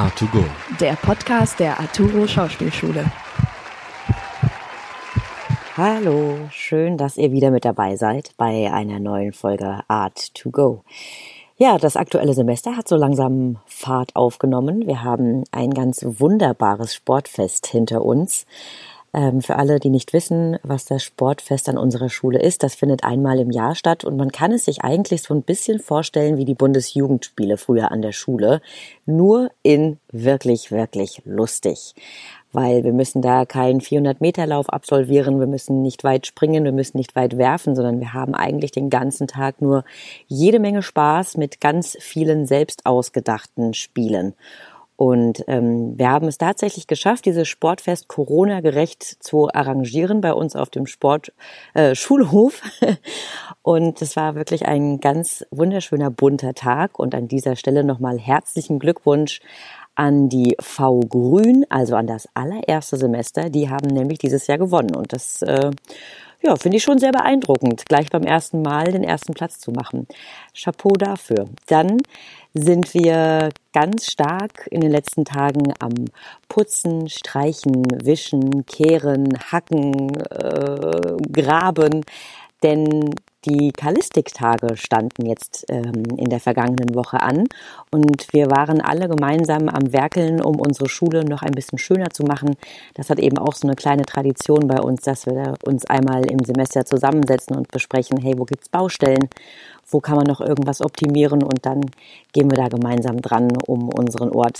A2Go. Der Podcast der Arturo Schauspielschule. Hallo, schön, dass ihr wieder mit dabei seid bei einer neuen Folge Art to Go. Ja, das aktuelle Semester hat so langsam Fahrt aufgenommen. Wir haben ein ganz wunderbares Sportfest hinter uns. Ähm, für alle, die nicht wissen, was das Sportfest an unserer Schule ist, das findet einmal im Jahr statt und man kann es sich eigentlich so ein bisschen vorstellen wie die Bundesjugendspiele früher an der Schule, nur in wirklich, wirklich lustig. Weil wir müssen da keinen 400-Meter-Lauf absolvieren, wir müssen nicht weit springen, wir müssen nicht weit werfen, sondern wir haben eigentlich den ganzen Tag nur jede Menge Spaß mit ganz vielen selbst ausgedachten Spielen. Und ähm, wir haben es tatsächlich geschafft, dieses Sportfest Corona-gerecht zu arrangieren bei uns auf dem Sport äh, Schulhof. Und es war wirklich ein ganz wunderschöner bunter Tag. Und an dieser Stelle nochmal herzlichen Glückwunsch an die V Grün, also an das allererste Semester. Die haben nämlich dieses Jahr gewonnen. Und das äh, ja, finde ich schon sehr beeindruckend, gleich beim ersten Mal den ersten Platz zu machen. Chapeau dafür. Dann sind wir ganz stark in den letzten Tagen am Putzen, Streichen, Wischen, Kehren, Hacken, äh, Graben. Denn die Kalistiktage standen jetzt ähm, in der vergangenen Woche an und wir waren alle gemeinsam am Werkeln, um unsere Schule noch ein bisschen schöner zu machen. Das hat eben auch so eine kleine Tradition bei uns, dass wir uns einmal im Semester zusammensetzen und besprechen, hey, wo gibt's Baustellen? Wo kann man noch irgendwas optimieren? Und dann gehen wir da gemeinsam dran, um unseren Ort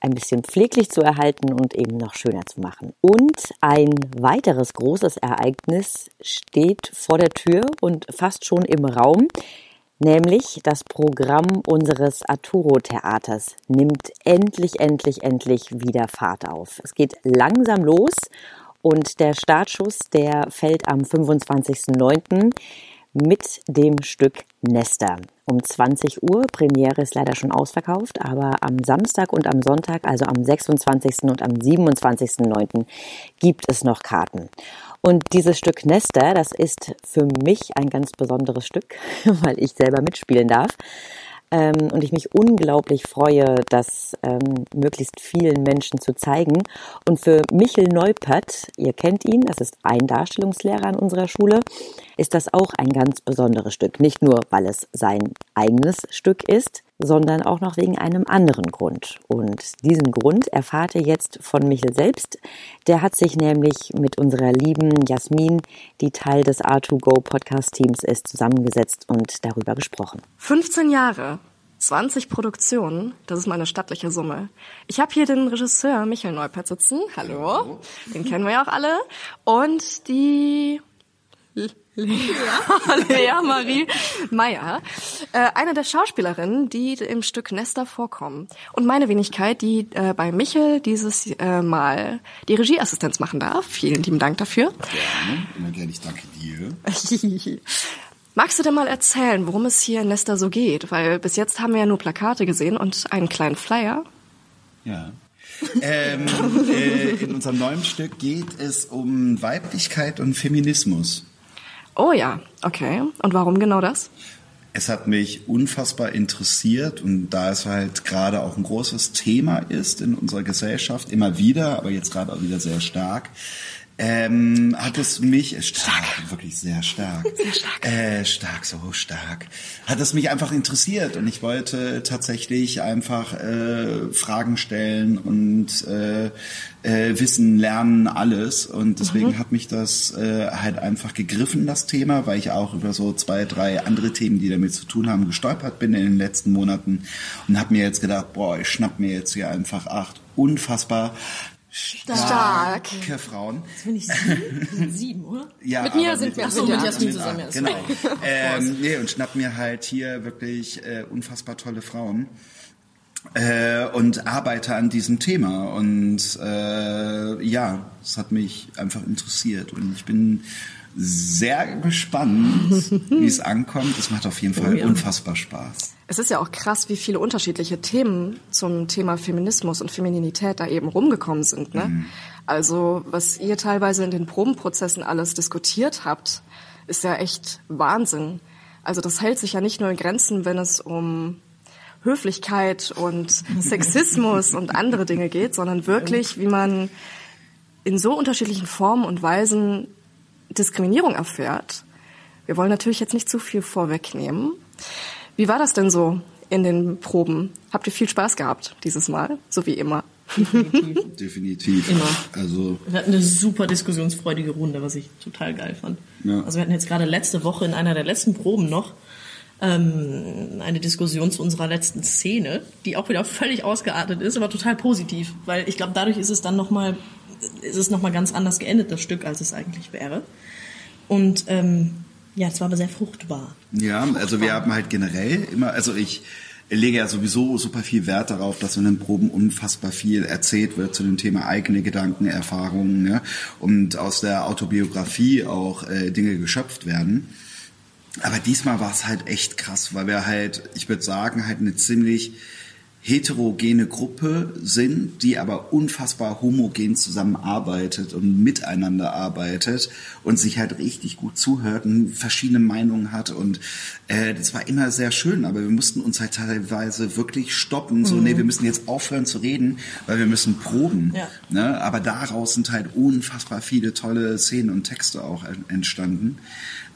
ein bisschen pfleglich zu erhalten und eben noch schöner zu machen. Und ein weiteres großes Ereignis steht vor der Tür und fast schon im Raum, nämlich das Programm unseres Arturo-Theaters nimmt endlich, endlich, endlich wieder Fahrt auf. Es geht langsam los und der Startschuss, der fällt am 25.09 mit dem Stück Nester. Um 20 Uhr, Premiere ist leider schon ausverkauft, aber am Samstag und am Sonntag, also am 26. und am 27.09. gibt es noch Karten. Und dieses Stück Nester, das ist für mich ein ganz besonderes Stück, weil ich selber mitspielen darf ähm, und ich mich unglaublich freue, das ähm, möglichst vielen Menschen zu zeigen. Und für Michel Neupert, ihr kennt ihn, das ist ein Darstellungslehrer an unserer Schule, ist das auch ein ganz besonderes Stück. Nicht nur, weil es sein eigenes Stück ist, sondern auch noch wegen einem anderen Grund. Und diesen Grund erfahrt ihr jetzt von Michel selbst. Der hat sich nämlich mit unserer lieben Jasmin, die Teil des R2Go Podcast Teams ist, zusammengesetzt und darüber gesprochen. 15 Jahre. 20 Produktionen, das ist meine stattliche Summe. Ich habe hier den Regisseur Michael Neupert sitzen. Hallo. Den kennen wir ja auch alle. Und die Lea, Lea Marie Meyer, äh, eine der Schauspielerinnen, die im Stück Nester vorkommen. Und meine Wenigkeit, die äh, bei Michel dieses äh, Mal die Regieassistenz machen darf. Vielen lieben Dank dafür. Gerne, immer gerne, ich danke dir. Magst du denn mal erzählen, worum es hier in Nester so geht? Weil bis jetzt haben wir ja nur Plakate gesehen und einen kleinen Flyer. Ja. ähm, äh, in unserem neuen Stück geht es um Weiblichkeit und Feminismus. Oh ja, okay. Und warum genau das? Es hat mich unfassbar interessiert und da es halt gerade auch ein großes Thema ist in unserer Gesellschaft, immer wieder, aber jetzt gerade auch wieder sehr stark, ähm, hat es mich äh, stark, stark, wirklich sehr stark, sehr stark, äh, stark, so stark, hat es mich einfach interessiert und ich wollte tatsächlich einfach äh, Fragen stellen und äh, äh, Wissen lernen, alles. Und deswegen mhm. hat mich das äh, halt einfach gegriffen, das Thema, weil ich auch über so zwei, drei andere Themen, die damit zu tun haben, gestolpert bin in den letzten Monaten und habe mir jetzt gedacht, boah, ich schnapp mir jetzt hier einfach acht. Unfassbar Stark. starke Frauen. Das finde ich sieben. sieben, oder? Ja, mit mir sind wir so, mit Jasmin zusammen. Ja, genau. ähm, nee, und schnapp mir halt hier wirklich äh, unfassbar tolle Frauen. Äh, und arbeite an diesem Thema. Und äh, ja, es hat mich einfach interessiert. Und ich bin sehr gespannt, wie es ankommt. Es macht auf jeden Fall oh, ja. unfassbar Spaß. Es ist ja auch krass, wie viele unterschiedliche Themen zum Thema Feminismus und Femininität da eben rumgekommen sind. Ne? Mhm. Also was ihr teilweise in den Probenprozessen alles diskutiert habt, ist ja echt Wahnsinn. Also das hält sich ja nicht nur in Grenzen, wenn es um Höflichkeit und Sexismus und andere Dinge geht, sondern wirklich, wie man in so unterschiedlichen Formen und Weisen Diskriminierung erfährt. Wir wollen natürlich jetzt nicht zu viel vorwegnehmen. Wie war das denn so in den Proben? Habt ihr viel Spaß gehabt dieses Mal, so wie immer? Definitiv. Definitiv. Immer. Also Wir hatten eine super diskussionsfreudige Runde, was ich total geil fand. Ja. Also wir hatten jetzt gerade letzte Woche in einer der letzten Proben noch ähm, eine Diskussion zu unserer letzten Szene, die auch wieder völlig ausgeartet ist, aber total positiv, weil ich glaube, dadurch ist es dann noch ist es noch mal ganz anders geendet das Stück, als es eigentlich wäre. Und ähm, ja, es war aber sehr fruchtbar. Ja, also wir haben halt generell immer, also ich lege ja sowieso super viel Wert darauf, dass in den Proben unfassbar viel erzählt wird zu dem Thema eigene Gedanken, Erfahrungen ne? und aus der Autobiografie auch äh, Dinge geschöpft werden. Aber diesmal war es halt echt krass, weil wir halt, ich würde sagen, halt eine ziemlich heterogene Gruppe sind, die aber unfassbar homogen zusammenarbeitet und miteinander arbeitet und sich halt richtig gut zuhört und verschiedene Meinungen hat und äh, das war immer sehr schön, aber wir mussten uns halt teilweise wirklich stoppen, so nee, wir müssen jetzt aufhören zu reden, weil wir müssen proben. Ja. Ne? Aber daraus sind halt unfassbar viele tolle Szenen und Texte auch entstanden.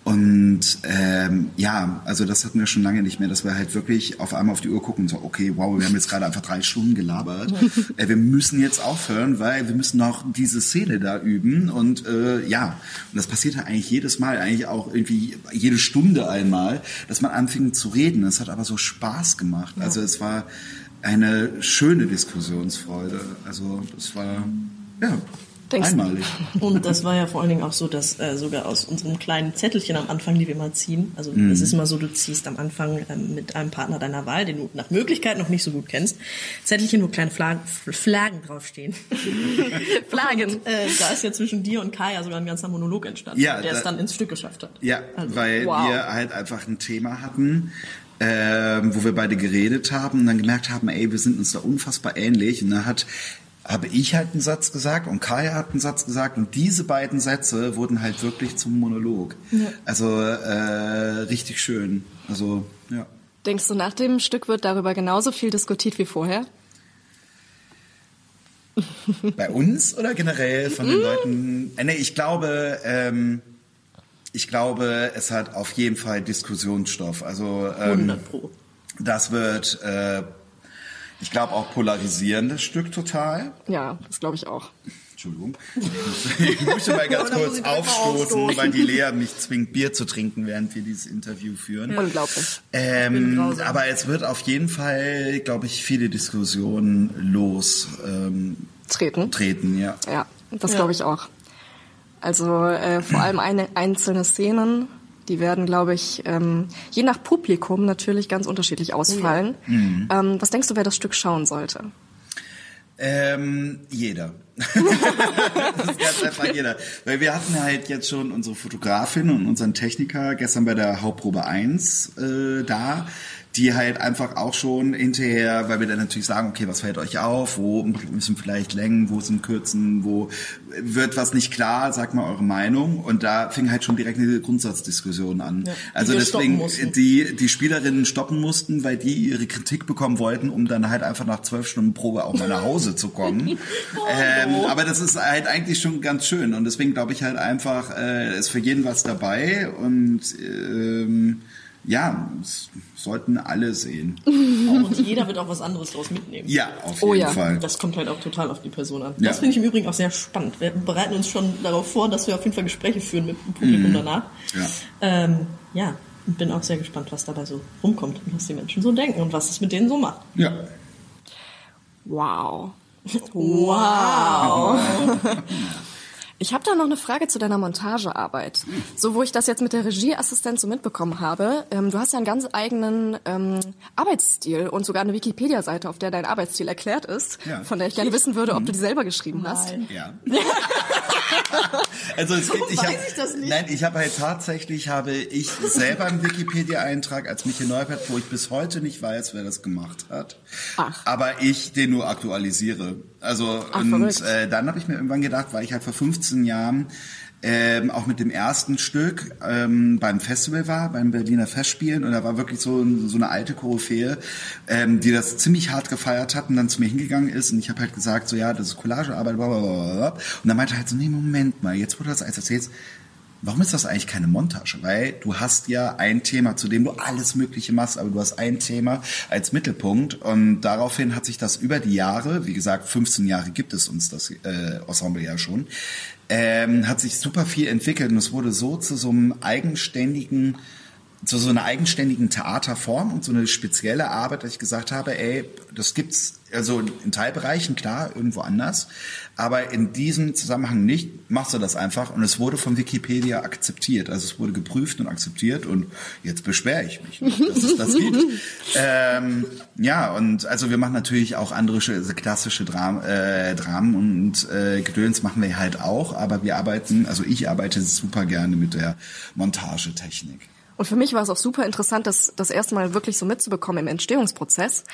Und ähm, ja, also das hatten wir schon lange nicht mehr, dass wir halt wirklich auf einmal auf die Uhr gucken und so, okay, wow, wir haben jetzt gerade einfach drei Stunden gelabert. äh, wir müssen jetzt aufhören, weil wir müssen noch diese Szene da üben. Und äh, ja, und das passiert halt eigentlich jedes Mal, eigentlich auch irgendwie jede Stunde einmal, dass man anfing zu reden. Es hat aber so Spaß gemacht. Also es war eine schöne Diskussionsfreude. Also das war ja Denkst- einmalig. Und das war ja vor allen Dingen auch so, dass äh, sogar aus unserem kleinen Zettelchen am Anfang, die wir mal ziehen, also es ist immer so, du ziehst am Anfang ähm, mit einem Partner deiner Wahl, den du nach Möglichkeit noch nicht so gut kennst, Zettelchen, wo kleine Flaggen, Flaggen draufstehen. Flaggen. Äh, da ist ja zwischen dir und Kaya sogar ein ganzer Monolog entstanden, Ja, der da- es dann ins Stück geschafft hat. Ja, Also, weil wow. wir halt einfach ein Thema hatten, ähm, wo wir beide geredet haben und dann gemerkt haben, ey, wir sind uns da unfassbar ähnlich. Und dann hat habe ich halt einen Satz gesagt und Kaya hat einen Satz gesagt und diese beiden Sätze wurden halt wirklich zum Monolog. Also äh, richtig schön. Also ja. Denkst du, nach dem Stück wird darüber genauso viel diskutiert wie vorher? Bei uns oder generell von den Leuten? Äh, nee, ich glaube, ähm, ich glaube, es hat auf jeden Fall Diskussionsstoff. Also ähm, 100 Pro. Das wird, äh, ich glaube, auch polarisierendes Stück total. Ja, das glaube ich auch. Entschuldigung. Ich möchte mal ganz kurz aufstoßen, aufstoßen? weil die Lea mich zwingt, Bier zu trinken, während wir dieses Interview führen. Unglaublich. Ähm, aber es wird auf jeden Fall, glaube ich, viele Diskussionen los ähm, Treten. treten, ja. Ja, das Ja. glaube ich auch. Also äh, vor allem eine, einzelne Szenen, die werden, glaube ich, ähm, je nach Publikum natürlich ganz unterschiedlich ausfallen. Ähm, was denkst du, wer das Stück schauen sollte? Ähm, jeder. das ist ganz einfach jeder. Weil wir hatten halt jetzt schon unsere Fotografin und unseren Techniker gestern bei der Hauptprobe 1 äh, da, die halt einfach auch schon hinterher, weil wir dann natürlich sagen, okay, was fällt euch auf, wo müssen vielleicht Längen, wo sind Kürzen, wo wird was nicht klar, sagt mal eure Meinung. Und da fing halt schon direkt eine Grundsatzdiskussion an. Ja, also deswegen, die, die Spielerinnen stoppen mussten, weil die ihre Kritik bekommen wollten, um dann halt einfach nach zwölf Stunden Probe auch mal nach Hause zu kommen. ähm, aber das ist halt eigentlich schon ganz schön und deswegen glaube ich halt einfach, äh, ist für jeden was dabei und ähm, ja, es sollten alle sehen. Und jeder wird auch was anderes daraus mitnehmen. Ja, auf Oh jeden ja. Fall. Das kommt halt auch total auf die Person an. Ja. Das finde ich im Übrigen auch sehr spannend. Wir bereiten uns schon darauf vor, dass wir auf jeden Fall Gespräche führen mit dem Publikum danach. Mhm. Ja. Ähm, ja, und bin auch sehr gespannt, was dabei so rumkommt und was die Menschen so denken und was es mit denen so macht. Ja. Wow. Wow. Ich habe da noch eine Frage zu deiner Montagearbeit. So, wo ich das jetzt mit der Regieassistenz so mitbekommen habe, ähm, du hast ja einen ganz eigenen ähm, Arbeitsstil und sogar eine Wikipedia-Seite, auf der dein Arbeitsstil erklärt ist, Ja. von der ich gerne wissen würde, ob du die selber geschrieben hast. Nein. Ja. also es gibt, ich weiß hab, ich das nicht? Nein, ich habe halt tatsächlich habe ich selber einen Wikipedia-Eintrag als Michael Neubert, wo ich bis heute nicht weiß, wer das gemacht hat. Ach. Aber ich den nur aktualisiere. Also Ach, und äh, dann habe ich mir irgendwann gedacht, weil ich halt vor 15 Jahren ähm, auch mit dem ersten Stück ähm, beim Festival war, beim Berliner Festspielen. Und da war wirklich so, so eine alte Koryphäe, ähm, die das ziemlich hart gefeiert hat und dann zu mir hingegangen ist. Und ich habe halt gesagt, so ja, das ist Collagearbeit. Und dann meinte er halt so, nee, Moment mal, jetzt du das alles erzählst, Warum ist das eigentlich keine Montage? Weil du hast ja ein Thema, zu dem du alles Mögliche machst, aber du hast ein Thema als Mittelpunkt und daraufhin hat sich das über die Jahre, wie gesagt, 15 Jahre gibt es uns das äh, Ensemble ja schon, ähm, hat sich super viel entwickelt und es wurde so zu so einem eigenständigen zu so einer eigenständigen Theaterform und so eine spezielle Arbeit, dass ich gesagt habe, ey, das gibt's also in Teilbereichen klar irgendwo anders, aber in diesem Zusammenhang nicht. Machst du das einfach und es wurde von Wikipedia akzeptiert, also es wurde geprüft und akzeptiert und jetzt beschwere ich mich, nicht, dass es das gibt. ähm, ja und also wir machen natürlich auch andere klassische Dram äh, Dramen und äh, Gedöns machen wir halt auch, aber wir arbeiten, also ich arbeite super gerne mit der Montagetechnik. Und für mich war es auch super interessant, das das erste Mal wirklich so mitzubekommen im Entstehungsprozess,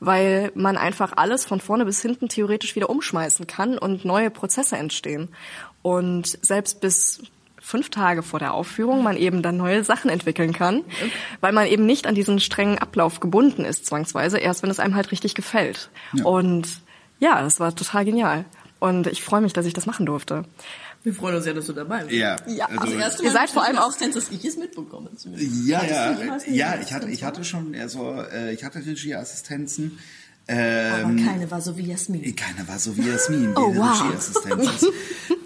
weil man einfach alles von vorne bis hinten theoretisch wieder umschmeißen kann und neue Prozesse entstehen. Und selbst bis fünf Tage vor der Aufführung man eben dann neue Sachen entwickeln kann, weil man eben nicht an diesen strengen Ablauf gebunden ist, zwangsweise, erst wenn es einem halt richtig gefällt. Ja. Und ja, das war total genial. Und ich freue mich, dass ich das machen durfte. Wir freuen uns ja, dass du dabei bist. Ja, ja also, also erste Mal ihr seid vor allem auch, dass ich es mitbekomme. Zumindest. Ja, ja, ja. Ich hatte, ich hatte schon, also äh, ich hatte Regieassistenzen. Ähm, Aber keine war so wie Jasmin. Keine war so wie Jasmin, oh, wow. Regieassistenz.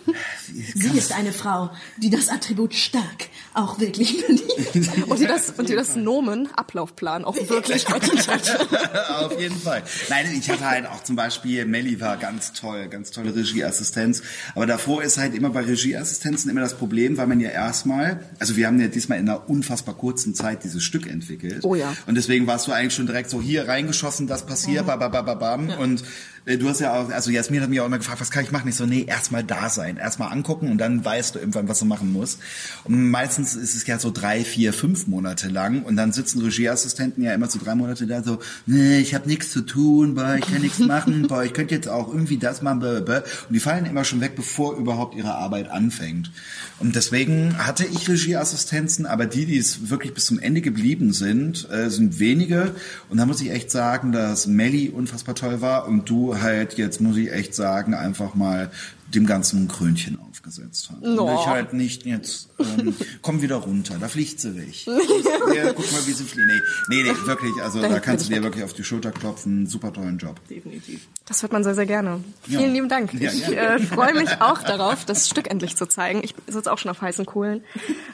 Sie ist eine Frau, die das Attribut stark auch wirklich verdient. und die das, und die das Nomen Ablaufplan auch wirklich verdient hat. Auf jeden Fall. Nein, ich hatte halt auch zum Beispiel, Melly war ganz toll, ganz tolle Regieassistenz. Aber davor ist halt immer bei Regieassistenzen immer das Problem, weil man ja erstmal, also wir haben ja diesmal in einer unfassbar kurzen Zeit dieses Stück entwickelt. Oh ja. Und deswegen warst du eigentlich schon direkt so hier reingeschossen, das passiert, mhm. babababam. Ja. Und du hast ja auch, also Jasmin hat mich auch immer gefragt, was kann ich machen? Ich so, nee, erstmal da sein, erstmal angucken und dann weißt du irgendwann, was du machen musst. Und meistens ist es ja so drei, vier, fünf Monate lang und dann sitzen Regieassistenten ja immer so drei Monate da so, nee, ich habe nichts zu tun, boah, ich kann nichts machen, boah, ich könnte jetzt auch irgendwie das machen, blablabla. und die fallen immer schon weg, bevor überhaupt ihre Arbeit anfängt. Und deswegen hatte ich Regieassistenzen, aber die, die es wirklich bis zum Ende geblieben sind, äh, sind wenige. Und da muss ich echt sagen, dass Melly unfassbar toll war und du halt, jetzt muss ich echt sagen, einfach mal dem ganzen Krönchen aufgesetzt hat. No. Und ich halt nicht jetzt, ähm, komm wieder runter, da fliegt sie weg. ja, guck mal, wie sie fliegt. Nee, nee, nee wirklich, also da kannst du dir wirklich auf die Schulter klopfen, super tollen Job. Definitiv. Das hört man sehr, sehr gerne. Ja. Vielen lieben Dank. Ja, ich äh, freue mich auch darauf, das Stück endlich zu zeigen. Ich sitze auch schon auf heißen Kohlen.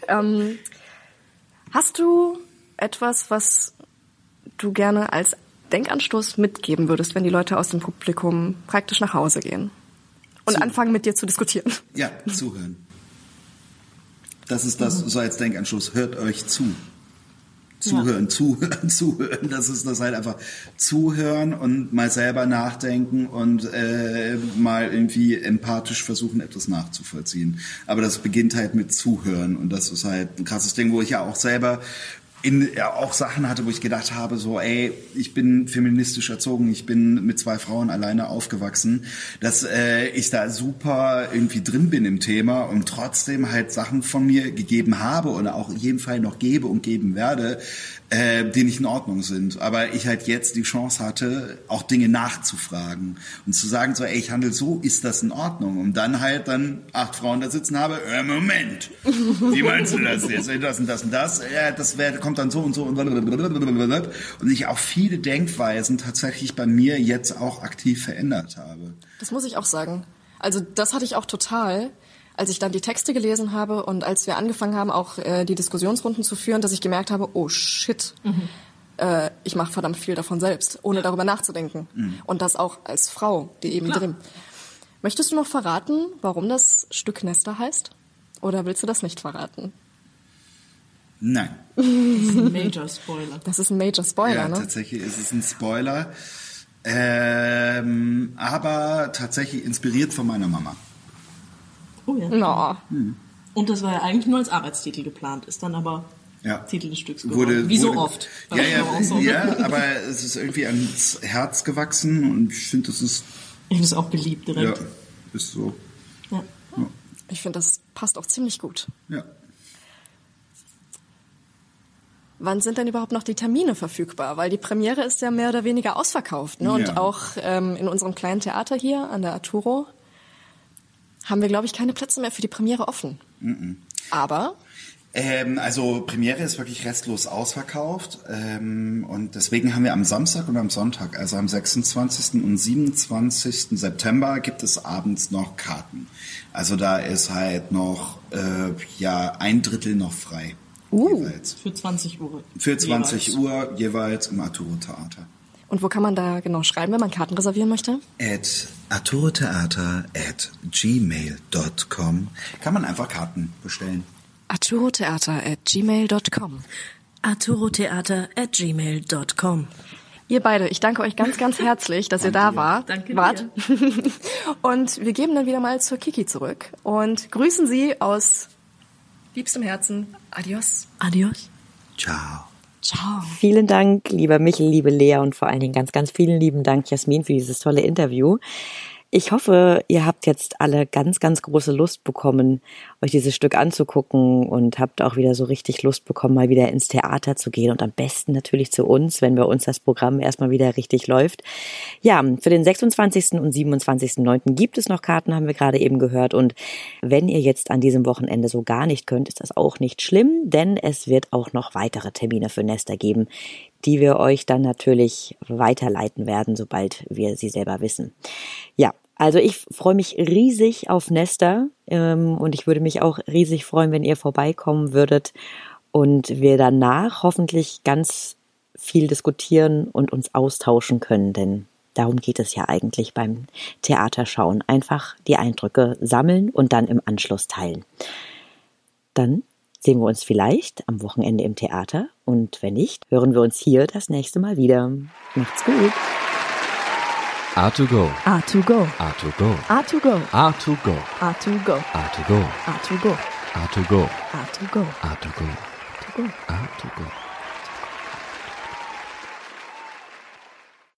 Ähm, hast du etwas, was du gerne als Denkanstoß mitgeben würdest, wenn die Leute aus dem Publikum praktisch nach Hause gehen und zu anfangen mit dir zu diskutieren. Ja, zuhören. Das ist das so als Denkanstoß. Hört euch zu. Zuhören, ja. zuhören, zuhören. Das ist das halt einfach zuhören und mal selber nachdenken und äh, mal irgendwie empathisch versuchen, etwas nachzuvollziehen. Aber das beginnt halt mit Zuhören und das ist halt ein krasses Ding, wo ich ja auch selber in, ja, auch Sachen hatte, wo ich gedacht habe, so, ey, ich bin feministisch erzogen, ich bin mit zwei Frauen alleine aufgewachsen, dass äh, ich da super irgendwie drin bin im Thema und trotzdem halt Sachen von mir gegeben habe oder auch jeden Fall noch gebe und geben werde, äh, die nicht in Ordnung sind. Aber ich halt jetzt die Chance hatte, auch Dinge nachzufragen und zu sagen, so, ey, ich handle so, ist das in Ordnung? Und dann halt dann acht Frauen da sitzen habe, äh, Moment, wie meinst du das jetzt? Das und das und das, ja, das wär, kommt dann so und so und und ich auch viele Denkweisen tatsächlich bei mir jetzt auch aktiv verändert habe. Das muss ich auch sagen. Also das hatte ich auch total als ich dann die Texte gelesen habe und als wir angefangen haben, auch äh, die Diskussionsrunden zu führen, dass ich gemerkt habe, oh shit, mhm. äh, ich mache verdammt viel davon selbst, ohne darüber nachzudenken. Mhm. Und das auch als Frau, die eben Klar. drin. Möchtest du noch verraten, warum das Stück Nester heißt? Oder willst du das nicht verraten? Nein. Das ist ein Major Spoiler. Das ist ein Major Spoiler, ja, ne? Tatsächlich ist es ein Spoiler. Ähm, aber tatsächlich inspiriert von meiner Mama. Oh ja. No. Hm. Und das war ja eigentlich nur als Arbeitstitel geplant, ist dann aber ja. Titel des Stücks geworden. Wurde, Wie wurde, so oft. Ja, ja, so. ja, aber es ist irgendwie ans Herz gewachsen und ich finde, das ist... Ich finde es auch beliebt direkt. Ja, ist so. Ja. ja. Ich finde, das passt auch ziemlich gut. Ja. Wann sind denn überhaupt noch die Termine verfügbar? Weil die Premiere ist ja mehr oder weniger ausverkauft. Ne? Und Ja. auch ähm, in unserem kleinen Theater hier an der Arturo haben wir, glaube ich, keine Plätze mehr für die Premiere offen. Aber Ähm, also Premiere ist wirklich restlos ausverkauft ähm, und deswegen haben wir am Samstag und am Sonntag, also am 26. und 27. September gibt es abends noch Karten. Also da ist halt noch äh, ja ein Drittel noch frei. Jeweils. Für 20 Uhr. Für 20 jeweils. Uhr jeweils im Arturo Theater. und wo kann man da genau schreiben, wenn man Karten reservieren möchte? At arturotheater at gmail.com kann man einfach Karten bestellen. arturotheater at gmail.com. arturotheater at gmail.com. Ihr beide, ich danke euch ganz, ganz herzlich, dass ihr da wart. Danke wart. Und wir geben dann wieder mal zur Kiki zurück und grüßen sie aus liebstem Herzen. Adios. Adios. Ciao. Ciao. Vielen Dank, lieber Michel, liebe Lea und vor allen Dingen ganz, ganz vielen lieben Dank, Jasmin, für dieses tolle Interview. Ich hoffe, ihr habt jetzt alle ganz, ganz große Lust bekommen, euch dieses Stück anzugucken und habt auch wieder so richtig Lust bekommen, mal wieder ins Theater zu gehen und am besten natürlich zu uns, wenn bei uns das Programm erstmal wieder richtig läuft. Ja, für den 26. und 27.9. gibt es noch Karten, haben wir gerade eben gehört. Und wenn ihr jetzt an diesem Wochenende so gar nicht könnt, ist das auch nicht schlimm, denn es wird auch noch weitere Termine für Nester geben, die wir euch dann natürlich weiterleiten werden, sobald wir sie selber wissen. Ja, also ich freue mich riesig auf Nester ähm, und ich würde mich auch riesig freuen, wenn ihr vorbeikommen würdet und wir danach hoffentlich ganz viel diskutieren und uns austauschen können, denn darum geht es ja eigentlich beim Theaterschauen. Einfach die Eindrücke sammeln und dann im Anschluss teilen. Dann sehen wir uns vielleicht am Wochenende im Theater und wenn nicht, hören wir uns hier das nächste Mal wieder. Macht's gut. A2Go. A2Go. A2Go. A2Go. A2Go. A2Go. A2Go. A2Go. A2Go. A2Go. A2Go. A2Go.